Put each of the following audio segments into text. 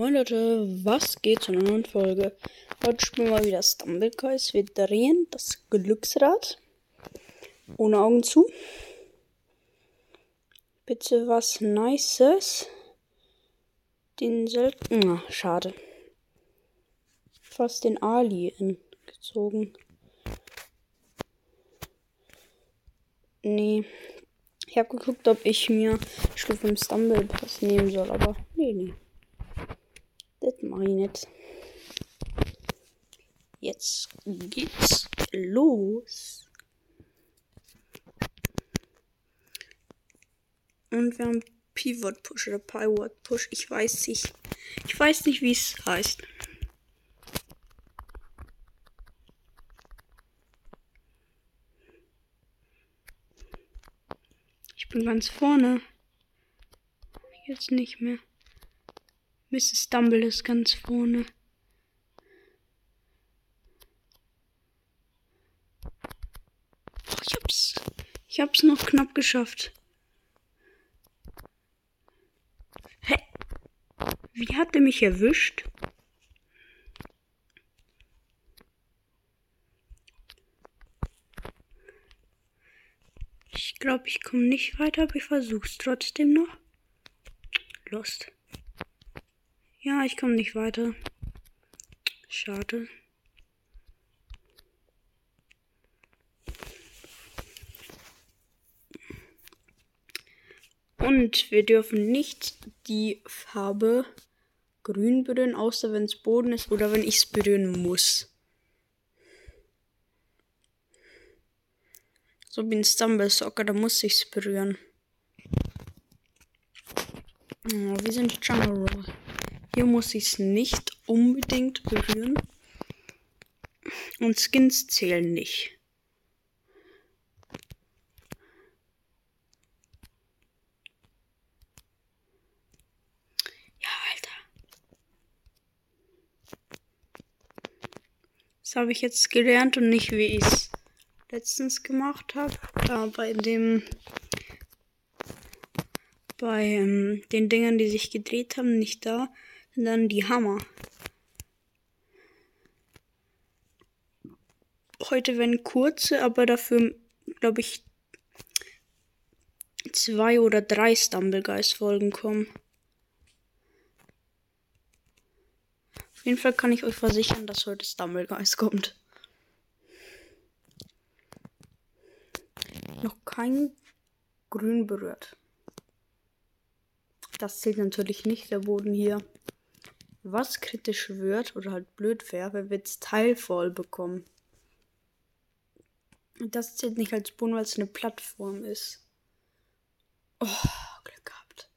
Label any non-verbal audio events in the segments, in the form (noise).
Moin Leute, was geht zu einer neuen Folge? Heute spielen wir mal wieder Stumbleguys. Wir drehen das Glücksrad. Ohne Augen zu. Bitte was Nices. Den selten. Ah, schade. Fast den Alien gezogen. Nee. Ich habe geguckt, ob ich mir Stufe im Stumble Pass nehmen soll, aber nee, nee. Das mache ich nicht. Jetzt geht's los. Und wir haben Pivot Push oder Pivot Push. Ich weiß nicht. Ich weiß nicht, wie es heißt. Ich bin ganz vorne. Jetzt nicht mehr. Mrs. Dumble ist ganz vorne. Ich hab's. Ich hab's noch knapp geschafft. Hä? Wie hat er mich erwischt? Ich glaube, ich komme nicht weiter, aber ich versuch's trotzdem noch. Lost. Ja, ich komme nicht weiter. Schade. Und wir dürfen nicht die Farbe grün berühren, außer wenn es Boden ist oder wenn ich es berühren muss. So wie ein Stumble Soccer, da muss ich es berühren. Oh, wir sind Jungle Roll. Hier muss ich es nicht unbedingt berühren. Und Skins zählen nicht. Ja, Alter. Das habe ich jetzt gelernt und nicht, wie ich es letztens gemacht habe. Da bei dem bei ähm, den Dingern, die sich gedreht haben, nicht da dann die Hammer. Heute werden kurze, aber dafür, glaube ich, zwei oder drei Stumblegeist-Folgen kommen. Auf jeden Fall kann ich euch versichern, dass heute Stumblegeist kommt. Noch kein Grün berührt. Das zählt natürlich nicht, der Boden hier. Was kritisch wird oder halt blöd wäre, wird es teilvoll bekommen. Das zählt nicht als Boden, weil es eine Plattform ist. Oh, Glück gehabt.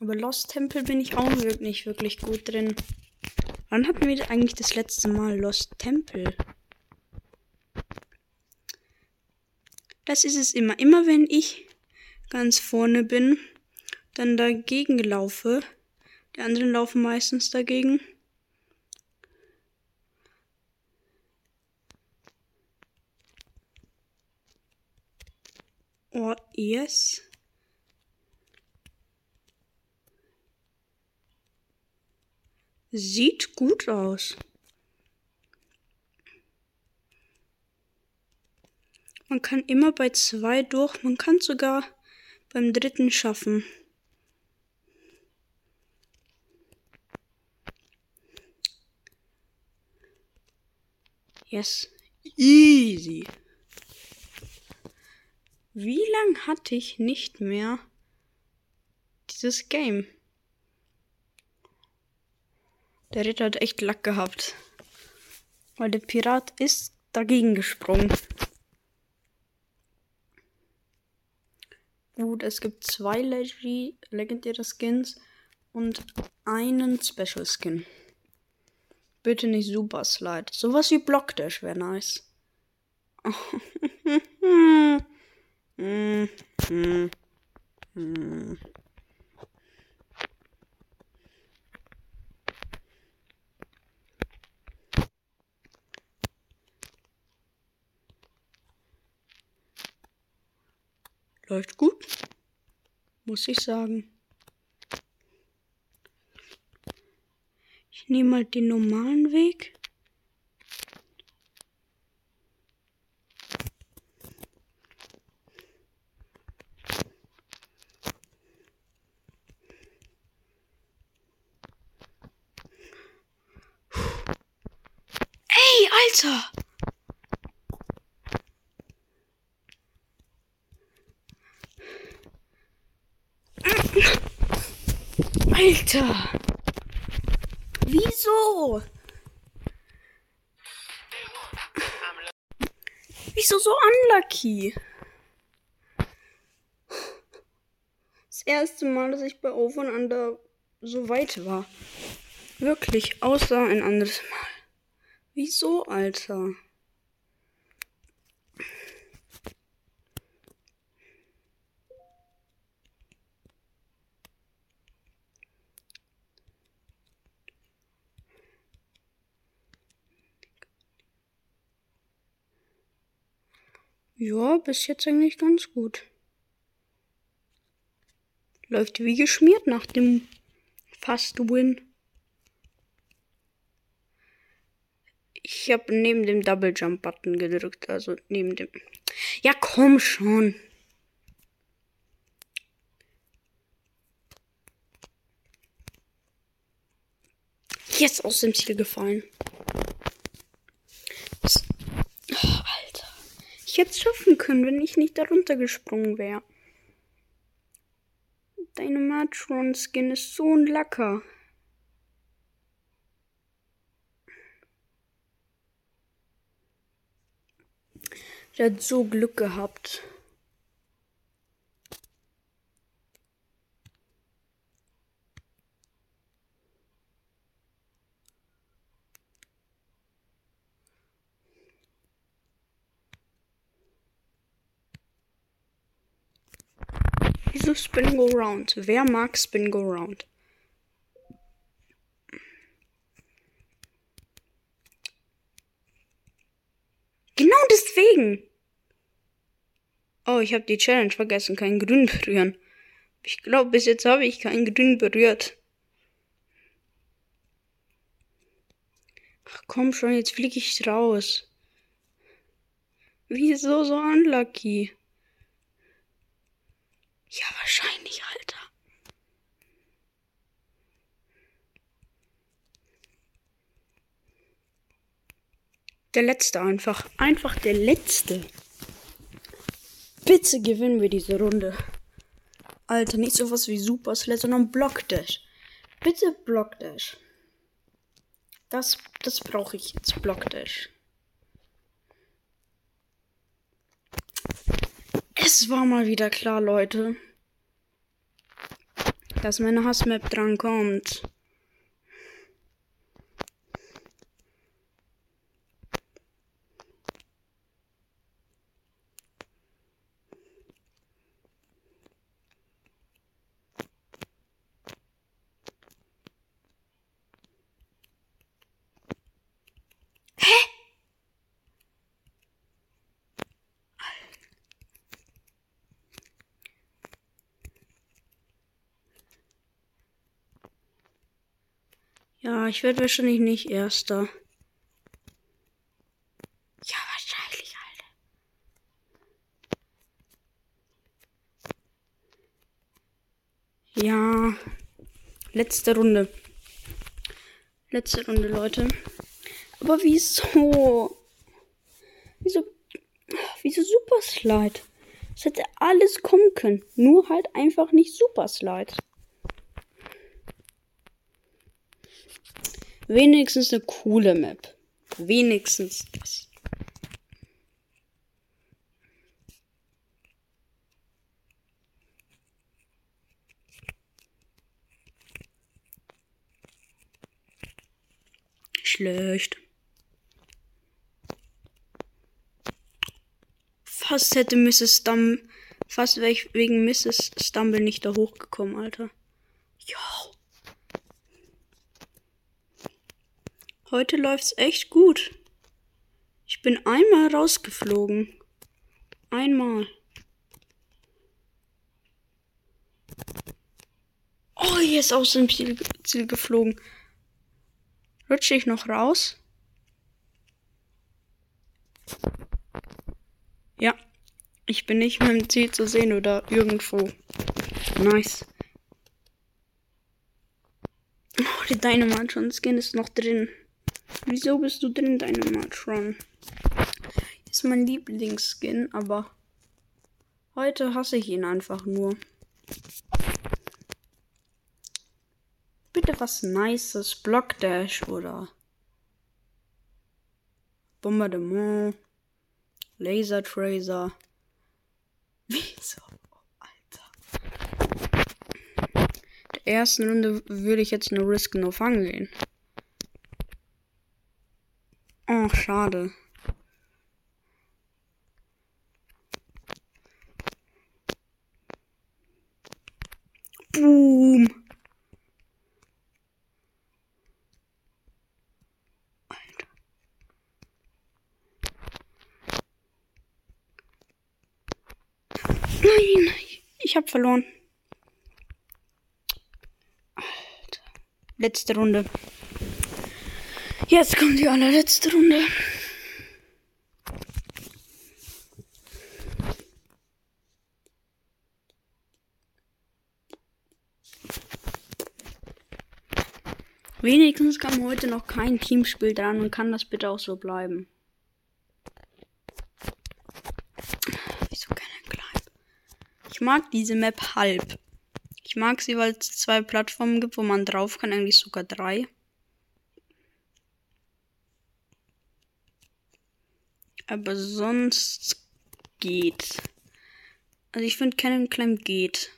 Aber Lost Temple bin ich auch wirklich, wirklich gut drin. Wann hatten wir eigentlich das letzte Mal Lost Temple? Das ist es immer. Immer wenn ich ganz vorne bin, dann dagegen laufe, die anderen laufen meistens dagegen. Oh, yes. Sieht gut aus. Man kann immer bei zwei durch, man kann sogar beim dritten schaffen. Yes. Easy. Wie lang hatte ich nicht mehr dieses Game? Der Ritter hat echt Lack gehabt. Weil der Pirat ist dagegen gesprungen. Gut, es gibt zwei legendäre Skins und einen Special Skin. Bitte nicht Super Slide. Sowas wie Block Dash wäre nice. Läuft gut, muss ich sagen. Ich nehme mal den normalen Weg. Ey, Alter! Alter! So unlucky? Das erste Mal, dass ich bei Over and Under so weit war. Wirklich, außer ein anderes Mal. Wieso, Alter? Ja, bis jetzt eigentlich ganz gut. Läuft wie geschmiert nach dem Fast Win. Ich habe neben dem Double Jump Button gedrückt, also neben dem. Ja, komm schon. Jetzt aus dem Ziel gefallen. Jetzt schaffen können, wenn ich nicht darunter gesprungen wäre. Deine Matron-Skin ist so ein Lacker. Der hat so Glück gehabt. Wieso Spin Go Round? Wer mag Spin Go Round? Genau deswegen. Oh, ich habe die Challenge vergessen. Kein Grün berühren. Ich glaube, bis jetzt habe ich kein Grün berührt. Ach komm schon, jetzt fliege ich raus. Wieso so unlucky? Ja, wahrscheinlich, Alter. Der letzte einfach. Einfach der letzte. Bitte gewinnen wir diese Runde. Alter, nicht sowas wie Super Sled, sondern Block Dash. Bitte Block Dash. Das, das brauche ich jetzt, Block Dash. Es war mal wieder klar, Leute, dass meine Hassmap drankommt. Ja, ich werde wahrscheinlich nicht Erster. Ja, wahrscheinlich, Alter. Ja. Letzte Runde. Letzte Runde, Leute. Aber wieso? Wieso? Wieso Super Slide? Es hätte alles kommen können. Nur halt einfach nicht Super Slide. Wenigstens eine coole Map. Wenigstens das. Schlecht. Fast hätte Mrs. Stumble, fast wäre ich wegen Mrs. Stumble nicht da hochgekommen, Alter. Heute läuft's echt gut. Ich bin einmal rausgeflogen. Einmal. Oh, hier ist aus dem Ziel, Ziel geflogen. Rutsche ich noch raus? Ja. Ich bin nicht mehr im Ziel zu sehen oder irgendwo. Nice. Oh, die Dynamatron-Skin ist noch drin. Wieso bist du drin, Dynamatron? Ist mein Lieblingsskin, aber heute hasse ich ihn einfach nur. Bitte was Nices. Blockdash oder Bombardement. Laser Tracer. (laughs) Wieso? Alter. Der ersten Runde würde ich jetzt nur Risk No Fang gehen. Oh, schade. Boom. Nein, ich habe verloren. Alter. Letzte Runde. Jetzt kommt die allerletzte Runde. Wenigstens kam heute noch kein Teamspiel dran und kann das bitte auch so bleiben. Ich mag diese Map halb. Ich mag sie, weil es zwei Plattformen gibt, wo man drauf kann, eigentlich sogar drei. Aber sonst geht. Also ich finde Cannon Climb geht.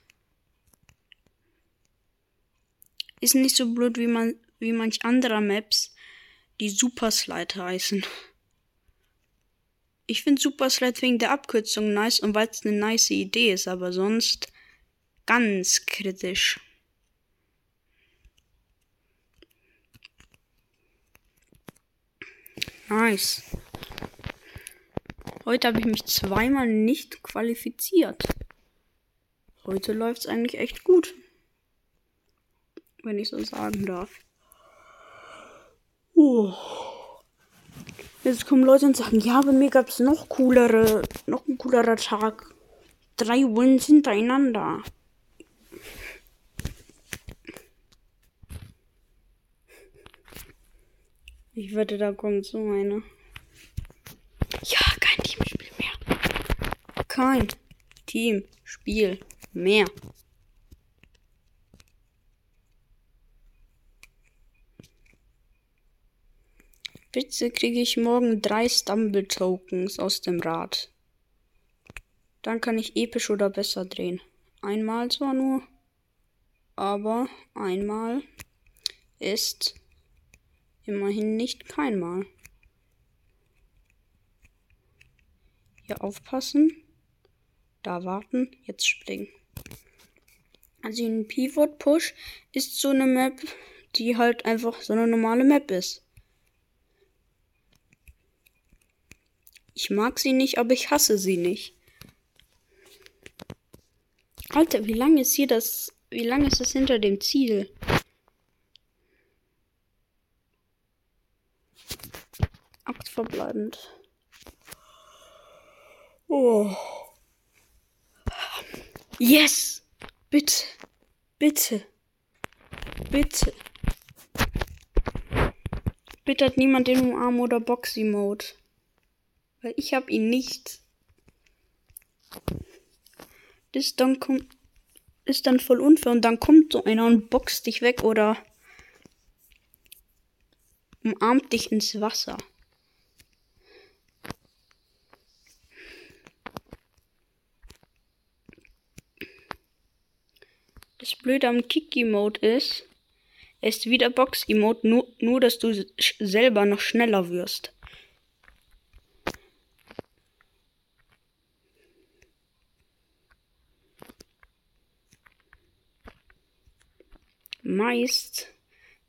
Ist nicht so blöd wie man wie manch anderer Maps, die Super Slide heißen. Ich finde Super Slide wegen der Abkürzung nice und weil es eine nice Idee ist, aber sonst ganz kritisch. Nice. Heute habe ich mich zweimal nicht qualifiziert. Heute läuft es eigentlich echt gut. Wenn ich so sagen darf. Oh. Jetzt kommen Leute und sagen, ja, bei mir gab es noch coolere, noch ein coolerer Tag. Drei Wins hintereinander. Ich wette, da kommt so eine. Ja, kein Teamspiel mehr. Kein Teamspiel mehr. Bitte kriege ich morgen drei Stumble Tokens aus dem Rad. Dann kann ich episch oder besser drehen. Einmal zwar nur, aber einmal ist immerhin nicht keinmal. Hier aufpassen. Da warten, jetzt springen. Also ein Pivot Push ist so eine Map, die halt einfach so eine normale Map ist. Ich mag sie nicht, aber ich hasse sie nicht. Alter, wie lange ist hier das. Wie lange ist das hinter dem Ziel? Acht verbleibend. Oh. Yes! Bitte. Bitte. Bitte. Bitte hat niemand den Umarm oder Boxy-Mode. Weil ich habe ihn nicht. Das dann kommt. Ist dann voll unfair und dann kommt so einer und boxt dich weg oder umarmt dich ins Wasser. Das Blöde am Kick-Emote ist, ist wie der Box-Emote, nur, nur dass du selber noch schneller wirst. Meist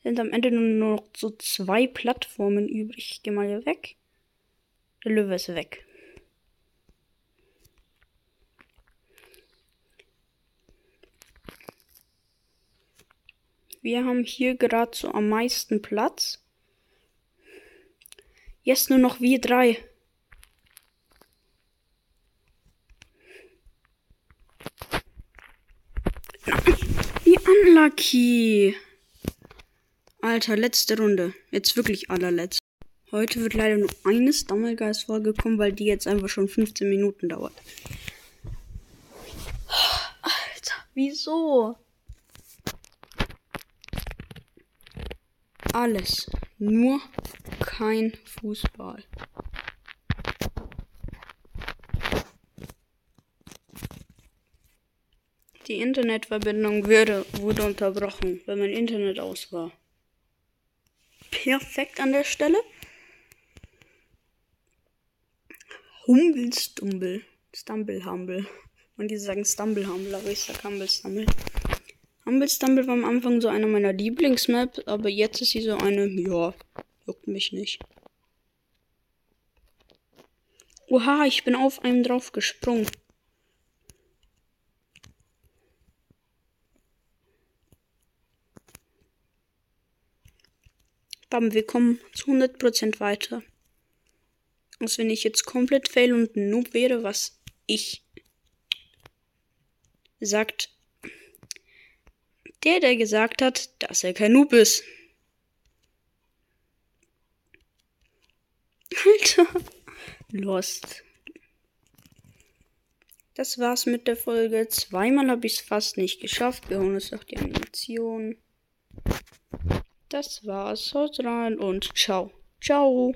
sind am Ende nur noch so zwei Plattformen übrig. Ich gehe mal hier weg. Der Löwe ist weg. Wir haben hier gerade so am meisten Platz. Jetzt nur noch wir drei. Wie unlucky. Alter, letzte Runde. Jetzt wirklich allerletzt. Heute wird leider nur eine Stummelgeist-Folge kommen, weil die jetzt einfach schon 15 Minuten dauert. Alter, wieso? Alles. Nur kein Fußball. Die Internetverbindung würde, wurde unterbrochen, weil mein Internet aus war. Perfekt an der Stelle. Humble Stumble. Stumble Humble. Und die sagen Stumble Humble, aber ich sag Humble Stumble. Humble Stumble war am Anfang so eine meiner Lieblingsmaps, aber jetzt ist sie so eine, ja, juckt mich nicht. Oha, ich bin auf einem drauf gesprungen. Bam, wir kommen zu 100% weiter. Als wenn ich jetzt komplett fail und Noob wäre, was ich sagt der, der gesagt hat, dass er kein Noob ist. Alter. Lost. Das war's mit der Folge. Zweimal habe ich es fast nicht geschafft. Wir holen uns noch die Animation. Das war's. Haut rein und ciao. Ciao.